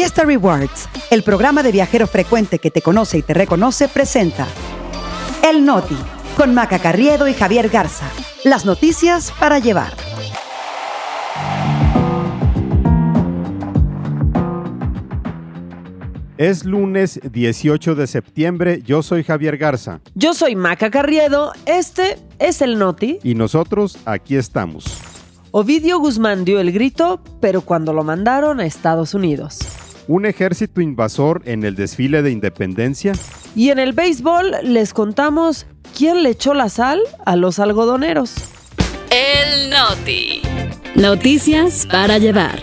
Fiesta Rewards, el programa de viajero frecuente que te conoce y te reconoce, presenta El Noti, con Maca Carriedo y Javier Garza. Las noticias para llevar. Es lunes 18 de septiembre, yo soy Javier Garza. Yo soy Maca Carriedo, este es el Noti. Y nosotros aquí estamos. Ovidio Guzmán dio el grito, pero cuando lo mandaron a Estados Unidos. Un ejército invasor en el desfile de independencia. Y en el béisbol les contamos quién le echó la sal a los algodoneros. El Noti. Noticias para llevar.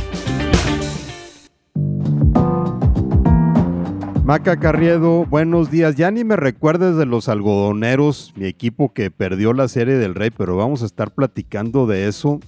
Maca Carriedo, buenos días. Ya ni me recuerdes de los algodoneros, mi equipo que perdió la serie del Rey, pero vamos a estar platicando de eso.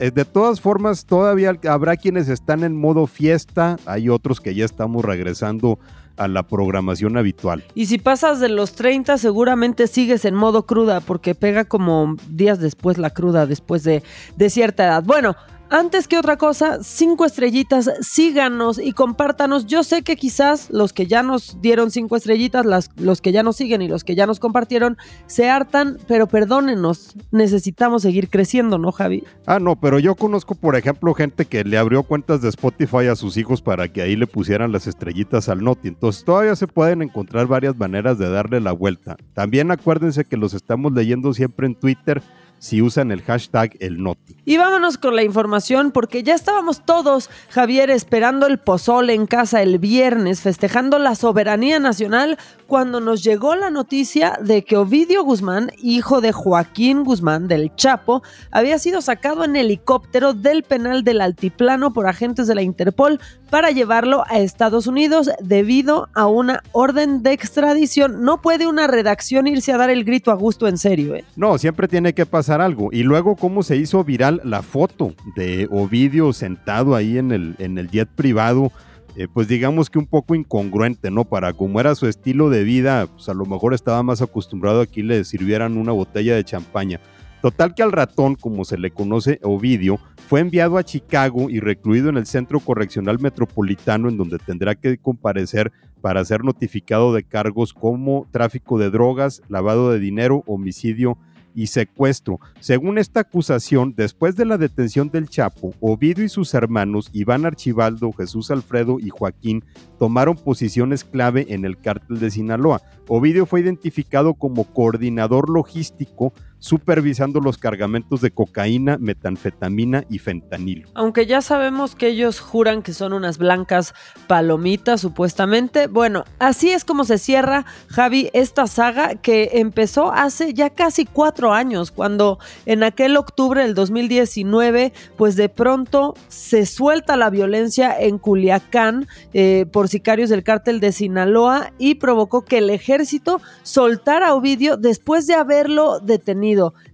Eh, de todas formas, todavía habrá quienes están en modo fiesta, hay otros que ya estamos regresando a la programación habitual. Y si pasas de los 30, seguramente sigues en modo cruda, porque pega como días después la cruda, después de, de cierta edad. Bueno, antes que otra cosa, cinco estrellitas, síganos y compártanos. Yo sé que quizás los que ya nos dieron cinco estrellitas, las, los que ya nos siguen y los que ya nos compartieron, se hartan, pero perdónenos, necesitamos seguir creciendo, ¿no, Javi? Ah, no, pero yo conozco, por ejemplo, gente que le abrió cuentas de Spotify a sus hijos para que ahí le pusieran las estrellitas al Noti. Entonces todavía se pueden encontrar varias maneras de darle la vuelta. También acuérdense que los estamos leyendo siempre en Twitter si usan el hashtag el noti. Y vámonos con la información porque ya estábamos todos, Javier, esperando el pozole en casa el viernes, festejando la soberanía nacional, cuando nos llegó la noticia de que Ovidio Guzmán, hijo de Joaquín Guzmán del Chapo, había sido sacado en helicóptero del penal del Altiplano por agentes de la Interpol para llevarlo a Estados Unidos debido a una orden de extradición. No puede una redacción irse a dar el grito a gusto en serio. ¿eh? No, siempre tiene que pasar algo. Y luego cómo se hizo viral la foto de Ovidio sentado ahí en el, en el jet privado. Eh, pues digamos que un poco incongruente, ¿no? Para como era su estilo de vida, pues a lo mejor estaba más acostumbrado a que le sirvieran una botella de champaña. Total que al ratón, como se le conoce Ovidio, fue enviado a Chicago y recluido en el Centro Correccional Metropolitano, en donde tendrá que comparecer para ser notificado de cargos como tráfico de drogas, lavado de dinero, homicidio y secuestro. Según esta acusación, después de la detención del Chapo, Ovidio y sus hermanos Iván Archibaldo, Jesús Alfredo y Joaquín tomaron posiciones clave en el cártel de Sinaloa. Ovidio fue identificado como coordinador logístico supervisando los cargamentos de cocaína, metanfetamina y fentanilo. Aunque ya sabemos que ellos juran que son unas blancas palomitas, supuestamente. Bueno, así es como se cierra, Javi, esta saga que empezó hace ya casi cuatro años, cuando en aquel octubre del 2019, pues de pronto se suelta la violencia en Culiacán eh, por sicarios del cártel de Sinaloa y provocó que el ejército soltara a Ovidio después de haberlo detenido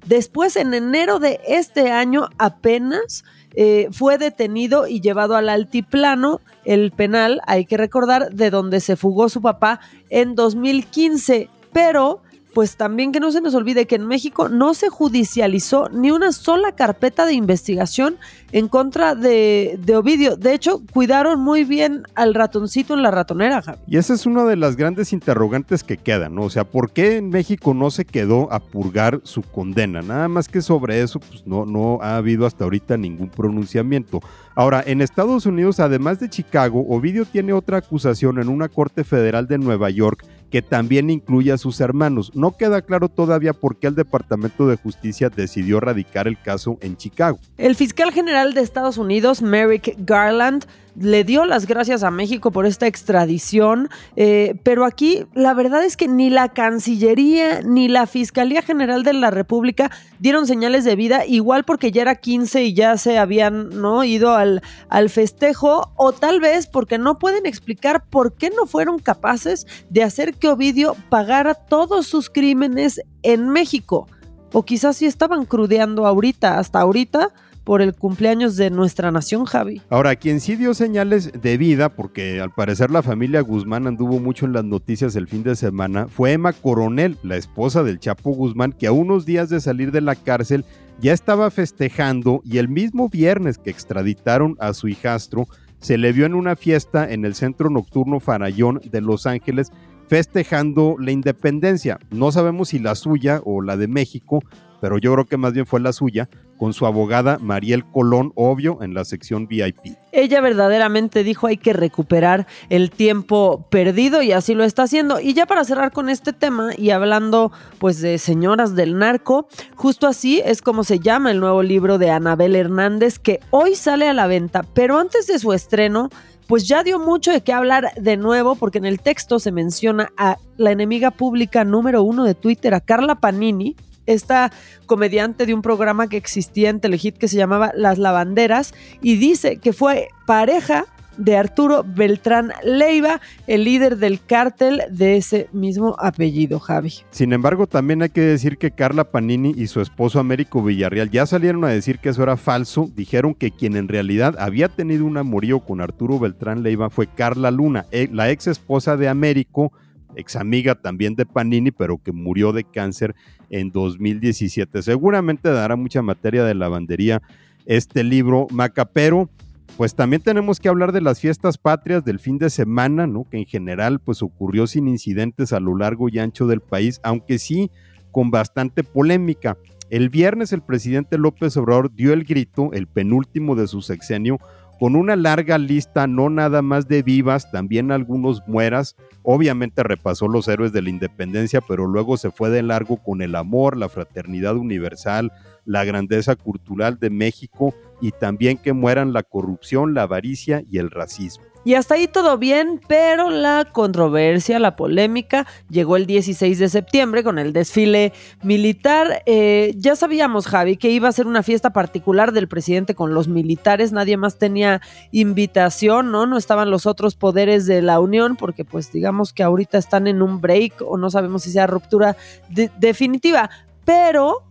Después, en enero de este año, apenas eh, fue detenido y llevado al altiplano, el penal, hay que recordar, de donde se fugó su papá en 2015. Pero pues también que no se nos olvide que en México no se judicializó ni una sola carpeta de investigación en contra de, Ovidio. De hecho, cuidaron muy bien al ratoncito en la ratonera, Javi. Y esa es una de las grandes interrogantes que quedan, ¿no? O sea, ¿por qué en México no se quedó a purgar su condena? Nada más que sobre eso, pues no, no ha habido hasta ahorita ningún pronunciamiento. Ahora, en Estados Unidos, además de Chicago, Ovidio tiene otra acusación en una corte federal de Nueva York que también incluye a sus hermanos. No queda claro todavía por qué el Departamento de Justicia decidió radicar el caso en Chicago. El fiscal general de Estados Unidos, Merrick Garland, le dio las gracias a México por esta extradición, eh, pero aquí la verdad es que ni la Cancillería ni la Fiscalía General de la República dieron señales de vida, igual porque ya era 15 y ya se habían ¿no? ido al, al festejo, o tal vez porque no pueden explicar por qué no fueron capaces de hacer que Ovidio pagara todos sus crímenes en México. O quizás sí estaban crudeando ahorita, hasta ahorita, por el cumpleaños de nuestra nación, Javi. Ahora, quien sí dio señales de vida, porque al parecer la familia Guzmán anduvo mucho en las noticias el fin de semana, fue Emma Coronel, la esposa del Chapo Guzmán, que a unos días de salir de la cárcel ya estaba festejando y el mismo viernes que extraditaron a su hijastro, se le vio en una fiesta en el centro nocturno Farallón de Los Ángeles festejando la independencia. No sabemos si la suya o la de México, pero yo creo que más bien fue la suya, con su abogada Mariel Colón, obvio, en la sección VIP. Ella verdaderamente dijo hay que recuperar el tiempo perdido y así lo está haciendo. Y ya para cerrar con este tema y hablando pues de señoras del narco, justo así es como se llama el nuevo libro de Anabel Hernández que hoy sale a la venta, pero antes de su estreno pues ya dio mucho de qué hablar de nuevo, porque en el texto se menciona a la enemiga pública número uno de Twitter, a Carla Panini, esta comediante de un programa que existía en Telehit que se llamaba Las Lavanderas, y dice que fue pareja de Arturo Beltrán Leiva, el líder del cártel de ese mismo apellido, Javi. Sin embargo, también hay que decir que Carla Panini y su esposo Américo Villarreal ya salieron a decir que eso era falso. Dijeron que quien en realidad había tenido un amorío con Arturo Beltrán Leiva fue Carla Luna, eh, la ex esposa de Américo, ex amiga también de Panini, pero que murió de cáncer en 2017. Seguramente dará mucha materia de lavandería este libro macapero pues también tenemos que hablar de las fiestas patrias del fin de semana, ¿no? Que en general pues ocurrió sin incidentes a lo largo y ancho del país, aunque sí con bastante polémica. El viernes el presidente López Obrador dio el grito, el penúltimo de su sexenio, con una larga lista, no nada más de vivas, también algunos mueras. Obviamente repasó los héroes de la independencia, pero luego se fue de largo con el amor, la fraternidad universal, la grandeza cultural de México y también que mueran la corrupción, la avaricia y el racismo. Y hasta ahí todo bien, pero la controversia, la polémica, llegó el 16 de septiembre con el desfile militar. Eh, ya sabíamos, Javi, que iba a ser una fiesta particular del presidente con los militares, nadie más tenía invitación, ¿no? No estaban los otros poderes de la Unión, porque pues digamos que ahorita están en un break o no sabemos si sea ruptura definitiva. Pero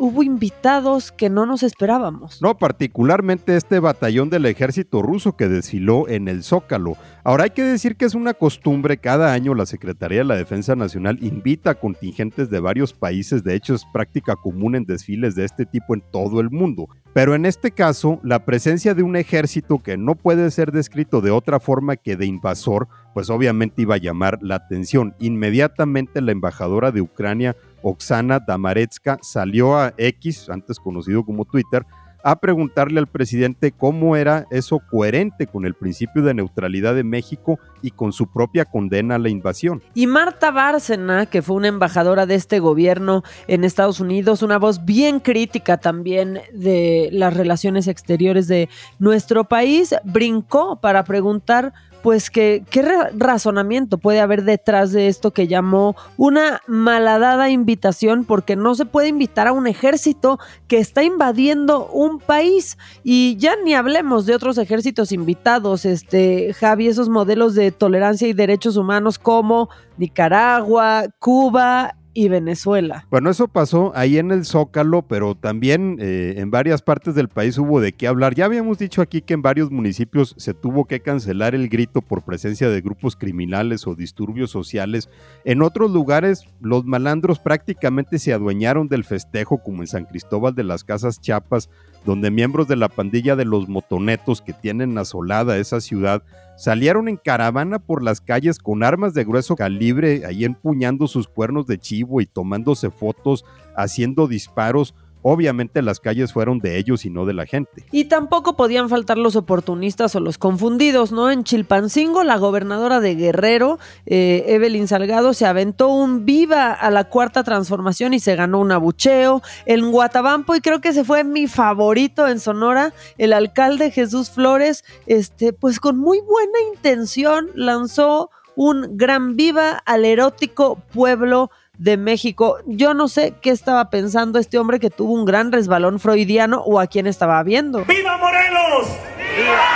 hubo invitados que no nos esperábamos. No, particularmente este batallón del ejército ruso que desfiló en el Zócalo. Ahora hay que decir que es una costumbre, cada año la Secretaría de la Defensa Nacional invita a contingentes de varios países, de hecho es práctica común en desfiles de este tipo en todo el mundo. Pero en este caso, la presencia de un ejército que no puede ser descrito de otra forma que de invasor, pues obviamente iba a llamar la atención. Inmediatamente la embajadora de Ucrania Oksana Damaretska salió a X, antes conocido como Twitter, a preguntarle al presidente cómo era eso coherente con el principio de neutralidad de México y con su propia condena a la invasión. Y Marta Bárcena, que fue una embajadora de este gobierno en Estados Unidos, una voz bien crítica también de las relaciones exteriores de nuestro país, brincó para preguntar pues que qué razonamiento puede haber detrás de esto que llamó una malhadada invitación porque no se puede invitar a un ejército que está invadiendo un país. Y ya ni hablemos de otros ejércitos invitados, este Javi, esos modelos de tolerancia y derechos humanos como Nicaragua, Cuba y Venezuela. Bueno, eso pasó ahí en el Zócalo, pero también eh, en varias partes del país hubo de qué hablar. Ya habíamos dicho aquí que en varios municipios se tuvo que cancelar el grito por presencia de grupos criminales o disturbios sociales. En otros lugares, los malandros prácticamente se adueñaron del festejo, como en San Cristóbal de las Casas Chiapas, donde miembros de la pandilla de los motonetos que tienen asolada esa ciudad salieron en caravana por las calles con armas de grueso calibre, ahí empuñando sus cuernos de chivo y tomándose fotos, haciendo disparos Obviamente las calles fueron de ellos y no de la gente. Y tampoco podían faltar los oportunistas o los confundidos, ¿no? En Chilpancingo, la gobernadora de Guerrero, eh, Evelyn Salgado, se aventó un viva a la cuarta transformación y se ganó un abucheo. En Guatabampo, y creo que se fue mi favorito en Sonora, el alcalde Jesús Flores, este, pues con muy buena intención lanzó un gran viva al erótico pueblo de México. Yo no sé qué estaba pensando este hombre que tuvo un gran resbalón freudiano o a quién estaba viendo. ¡Viva Morelos! ¡Viva!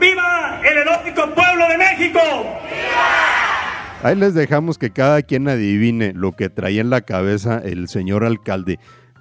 ¡Viva el erótico pueblo de México! ¡Viva! Ahí les dejamos que cada quien adivine lo que traía en la cabeza el señor alcalde.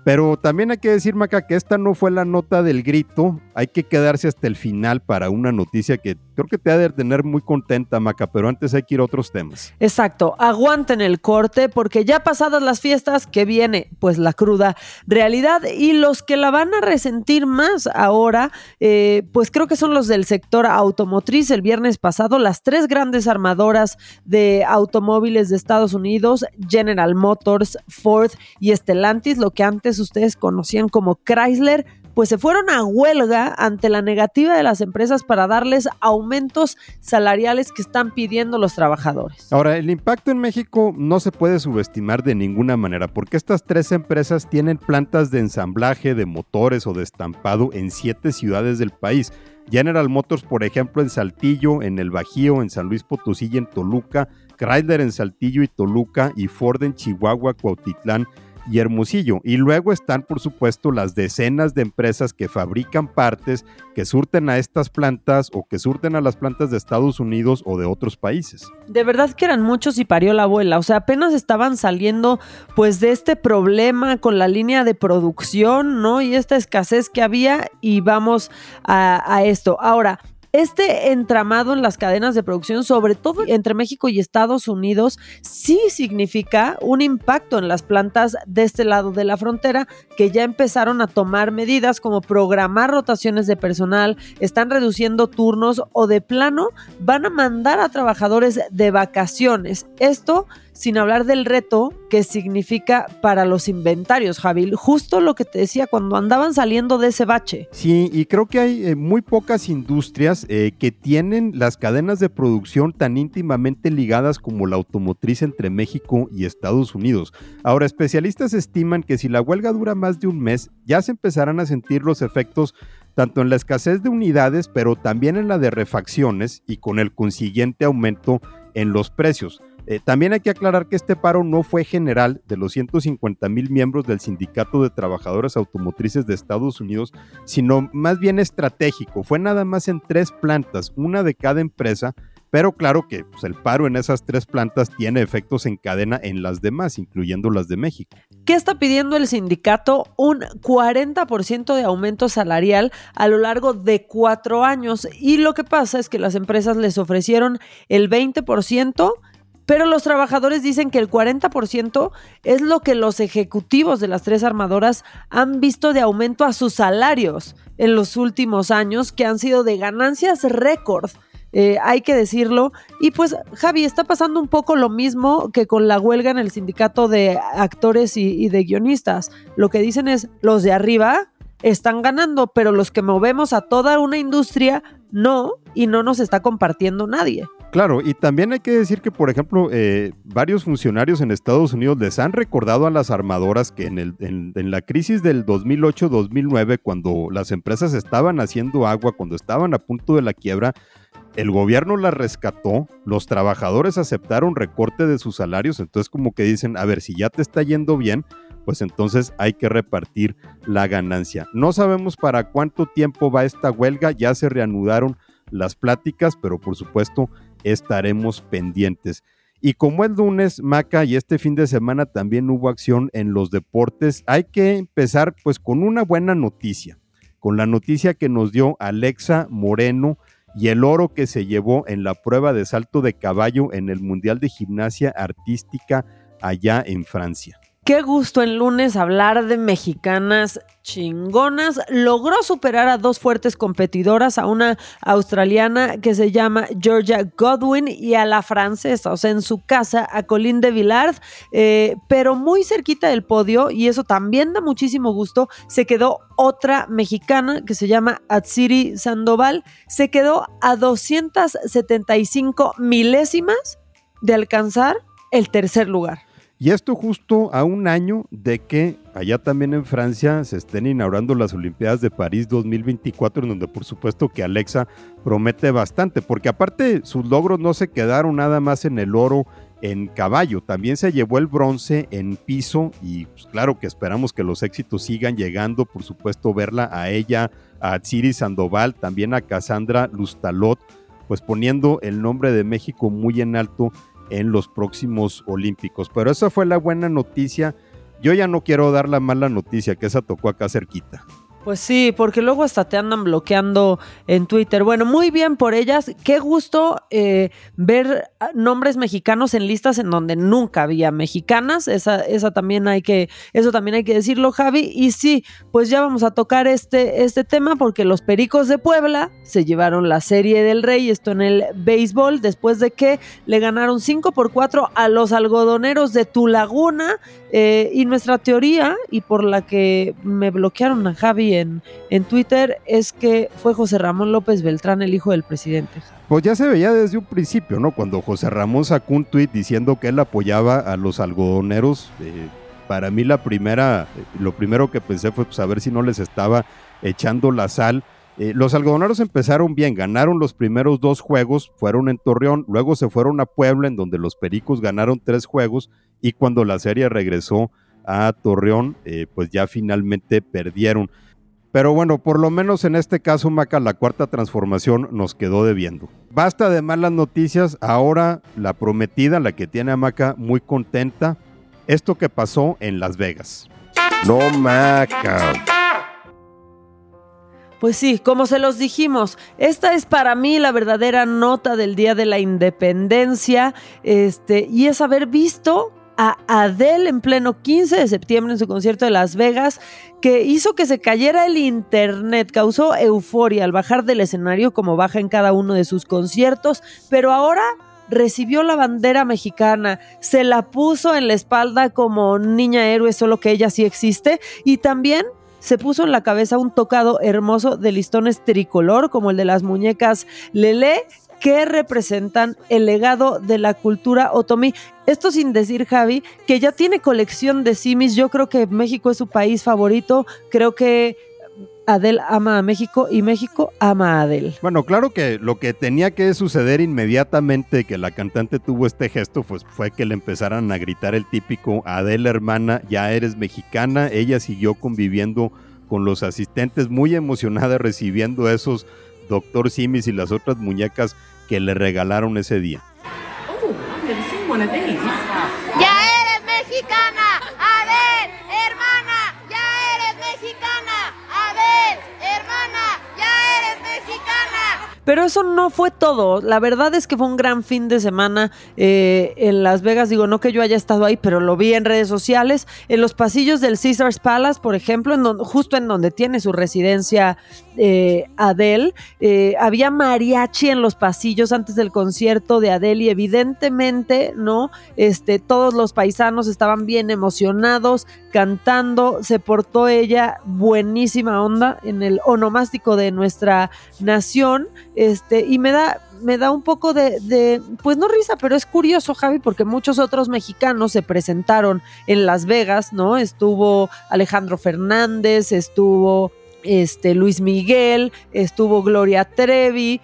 Pero también hay que decir, Maca, que esta no fue la nota del grito. Hay que quedarse hasta el final para una noticia que creo que te ha de tener muy contenta, Maca, pero antes hay que ir a otros temas. Exacto, aguanten el corte porque ya pasadas las fiestas, que viene pues la cruda realidad y los que la van a resentir más ahora, eh, pues creo que son los del sector automotriz. El viernes pasado, las tres grandes armadoras de automóviles de Estados Unidos, General Motors, Ford y Stellantis, lo que antes ustedes conocían como Chrysler, pues se fueron a huelga ante la negativa de las empresas para darles aumentos salariales que están pidiendo los trabajadores. Ahora, el impacto en México no se puede subestimar de ninguna manera, porque estas tres empresas tienen plantas de ensamblaje de motores o de estampado en siete ciudades del país. General Motors, por ejemplo, en Saltillo, en el Bajío, en San Luis Potosí y en Toluca, Chrysler en Saltillo y Toluca y Ford en Chihuahua, Cuautitlán y Hermosillo. Y luego están, por supuesto, las decenas de empresas que fabrican partes, que surten a estas plantas o que surten a las plantas de Estados Unidos o de otros países. De verdad que eran muchos y parió la abuela. O sea, apenas estaban saliendo pues de este problema con la línea de producción, ¿no? Y esta escasez que había y vamos a, a esto. Ahora, este entramado en las cadenas de producción, sobre todo entre México y Estados Unidos, sí significa un impacto en las plantas de este lado de la frontera que ya empezaron a tomar medidas como programar rotaciones de personal, están reduciendo turnos o de plano van a mandar a trabajadores de vacaciones. Esto sin hablar del reto que significa para los inventarios, Javi. Justo lo que te decía cuando andaban saliendo de ese bache. Sí, y creo que hay eh, muy pocas industrias eh, que tienen las cadenas de producción tan íntimamente ligadas como la automotriz entre México y Estados Unidos. Ahora, especialistas estiman que si la huelga dura más de un mes, ya se empezarán a sentir los efectos tanto en la escasez de unidades, pero también en la de refacciones y con el consiguiente aumento en los precios. Eh, también hay que aclarar que este paro no fue general de los 150 mil miembros del Sindicato de Trabajadores Automotrices de Estados Unidos, sino más bien estratégico. Fue nada más en tres plantas, una de cada empresa, pero claro que pues, el paro en esas tres plantas tiene efectos en cadena en las demás, incluyendo las de México. ¿Qué está pidiendo el sindicato? Un 40% de aumento salarial a lo largo de cuatro años. Y lo que pasa es que las empresas les ofrecieron el 20% pero los trabajadores dicen que el 40% es lo que los ejecutivos de las tres armadoras han visto de aumento a sus salarios en los últimos años, que han sido de ganancias récord. Eh, hay que decirlo. Y pues, Javi, está pasando un poco lo mismo que con la huelga en el sindicato de actores y, y de guionistas. Lo que dicen es, los de arriba están ganando, pero los que movemos a toda una industria no, y no nos está compartiendo nadie. Claro, y también hay que decir que, por ejemplo, eh, varios funcionarios en Estados Unidos les han recordado a las armadoras que en, en, la crisis del 2008-2009, cuando las empresas estaban haciendo agua, cuando estaban a punto de la quiebra, el gobierno las rescató, los trabajadores aceptaron recorte de sus salarios, entonces como que dicen, a ver, si ya te está yendo bien, pues entonces hay que repartir la ganancia. No sabemos para cuánto tiempo va esta huelga, ya se reanudaron las pláticas, pero por supuesto estaremos pendientes. Y como es lunes, Maca, y este fin de semana también hubo acción en los deportes, hay que empezar pues con una buena noticia, con la noticia que nos dio Alexa Moreno y el oro que se llevó en la prueba de salto de caballo en el Mundial de Gimnasia Artística allá en Francia. Qué gusto el lunes hablar de mexicanas chingonas. Logró superar a dos fuertes competidoras, a una australiana que se llama Georgia Godwin y a la francesa, o sea, en su casa, a Colin de Villard, eh, pero muy cerquita del podio, y eso también da muchísimo gusto, se quedó otra mexicana que se llama Atsiri Sandoval, se quedó a 275 milésimas de alcanzar el tercer lugar. Y esto justo a un año de que allá también en Francia se estén inaugurando las Olimpiadas de París 2024, en donde por supuesto que Alexa promete bastante, porque aparte sus logros no se quedaron nada más en el oro en caballo, también se llevó el bronce en piso y pues, claro que esperamos que los éxitos sigan llegando, por supuesto verla a ella, a Tsiri Sandoval, también a Cassandra Lustalot, pues poniendo el nombre de México muy en alto en los próximos Olímpicos. Pero esa fue la buena noticia yo ya no quiero dar la mala noticia que esa tocó acá cerquita. Pues sí, porque luego hasta te andan bloqueando en Twitter. Bueno, muy bien por ellas. Qué gusto eh, ver nombres mexicanos en listas en donde nunca había mexicanas. Esa, esa también hay que, eso también hay que decirlo, Javi. Y sí, pues ya vamos a tocar este, este tema porque los Pericos de Puebla se llevaron la serie del Rey, esto en el béisbol, después de que le ganaron 5 por 4 a los algodoneros de Tu Laguna. Eh, y nuestra teoría, y por la que me bloquearon a Javi en, Twitter, es que fue José Ramón López Beltrán, el hijo del presidente. Pues ya se veía desde un principio, ¿no? Cuando José Ramón sacó un tuit diciendo que él apoyaba a los algodoneros. Eh, para mí la primera, lo primero que pensé fue pues, si no les estaba echando la sal. Eh, los algodoneros empezaron bien, ganaron los primeros dos juegos, fueron en Torreón, luego se fueron a Puebla, en donde los Pericos ganaron tres juegos, y cuando la serie regresó a Torreón, eh, pues ya finalmente perdieron. Pero bueno, por lo menos en este caso, Maca, la cuarta transformación nos quedó debiendo. Basta de malas noticias, ahora la prometida, la que tiene a Maca muy contenta, esto que pasó en Las Vegas. No, Maca. Pues sí, como se los dijimos, esta es para mí la verdadera nota del Día de la Independencia, este, y es haber visto a Adele en pleno 15 de septiembre en su concierto de Las Vegas, que hizo que se cayera el internet, causó euforia al bajar del escenario como baja en cada uno de sus conciertos, pero ahora recibió la bandera mexicana, se la puso en la espalda como niña héroe, solo que ella sí existe, y también se puso en la cabeza un tocado hermoso de listones tricolor, como el de las muñecas Lele, que representan el legado de la cultura otomí. Esto sin decir, Javi, que ya tiene colección de simis. Yo creo que México es su país favorito. Creo que Adel ama a México y México ama a Adel. Bueno, claro que lo que tenía que suceder inmediatamente que la cantante tuvo este gesto, pues fue que le empezaran a gritar el típico Adel hermana, ya eres mexicana. Ella siguió conviviendo con los asistentes, muy emocionada recibiendo esos Doctor Simis y las otras muñecas que le regalaron ese día. Oh, ya eres mexicana, a ver, hermana, ya eres mexicana, a ver, hermana, ya eres mexicana. Pero eso no fue todo. La verdad es que fue un gran fin de semana eh, en Las Vegas. Digo, no que yo haya estado ahí, pero lo vi en redes sociales. En los pasillos del Caesars Palace, por ejemplo, en justo en donde tiene su residencia eh, Adele. Eh, había mariachi en los pasillos antes del concierto de Adele y evidentemente, ¿no? Este, todos los paisanos estaban bien emocionados, cantando. Se portó ella buenísima onda en el onomástico de nuestra nación. Este, y me da, me da un poco de, de, pues no risa, pero es curioso, Javi, porque muchos otros mexicanos se presentaron en Las Vegas, ¿no? Estuvo Alejandro Fernández, estuvo este, Luis Miguel, estuvo Gloria Trevi,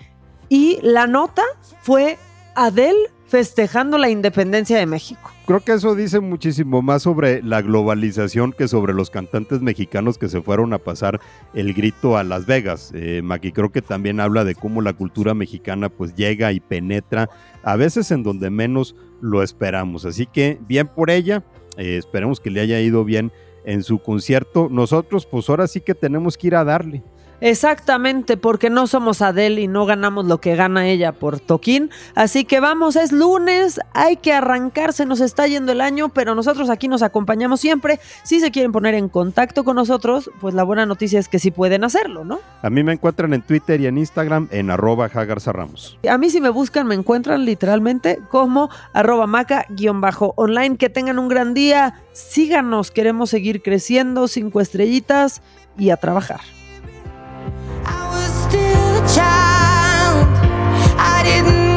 y la nota fue Adele festejando la independencia de México. Creo que eso dice muchísimo más sobre la globalización que sobre los cantantes mexicanos que se fueron a pasar el grito a Las Vegas. Eh, creo que también habla de cómo la cultura mexicana pues llega y penetra a veces en donde menos lo esperamos. Así que bien por ella, eh, esperemos que le haya ido bien en su concierto. Nosotros pues ahora sí que tenemos que ir a darle. Exactamente, porque no somos Adele y no ganamos lo que gana ella por Toquín. Así que vamos, es lunes, hay que arrancarse, nos está yendo el año, pero nosotros aquí nos acompañamos siempre. Si se quieren poner en contacto con nosotros, pues la buena noticia es que sí pueden hacerlo, ¿no? A mí me encuentran en Twitter y en Instagram en arroba Ramos. A mí si me buscan me encuentran literalmente como arroba maca-online. Que tengan un gran día, síganos, queremos seguir creciendo, cinco estrellitas y a trabajar. Child. I didn't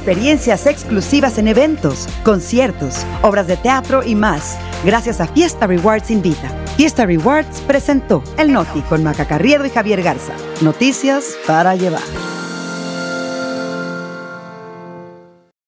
experiencias exclusivas en eventos, conciertos, obras de teatro y más gracias a Fiesta Rewards Invita. Fiesta Rewards presentó El Noti con Maca Carriedo y Javier Garza. Noticias para llevar.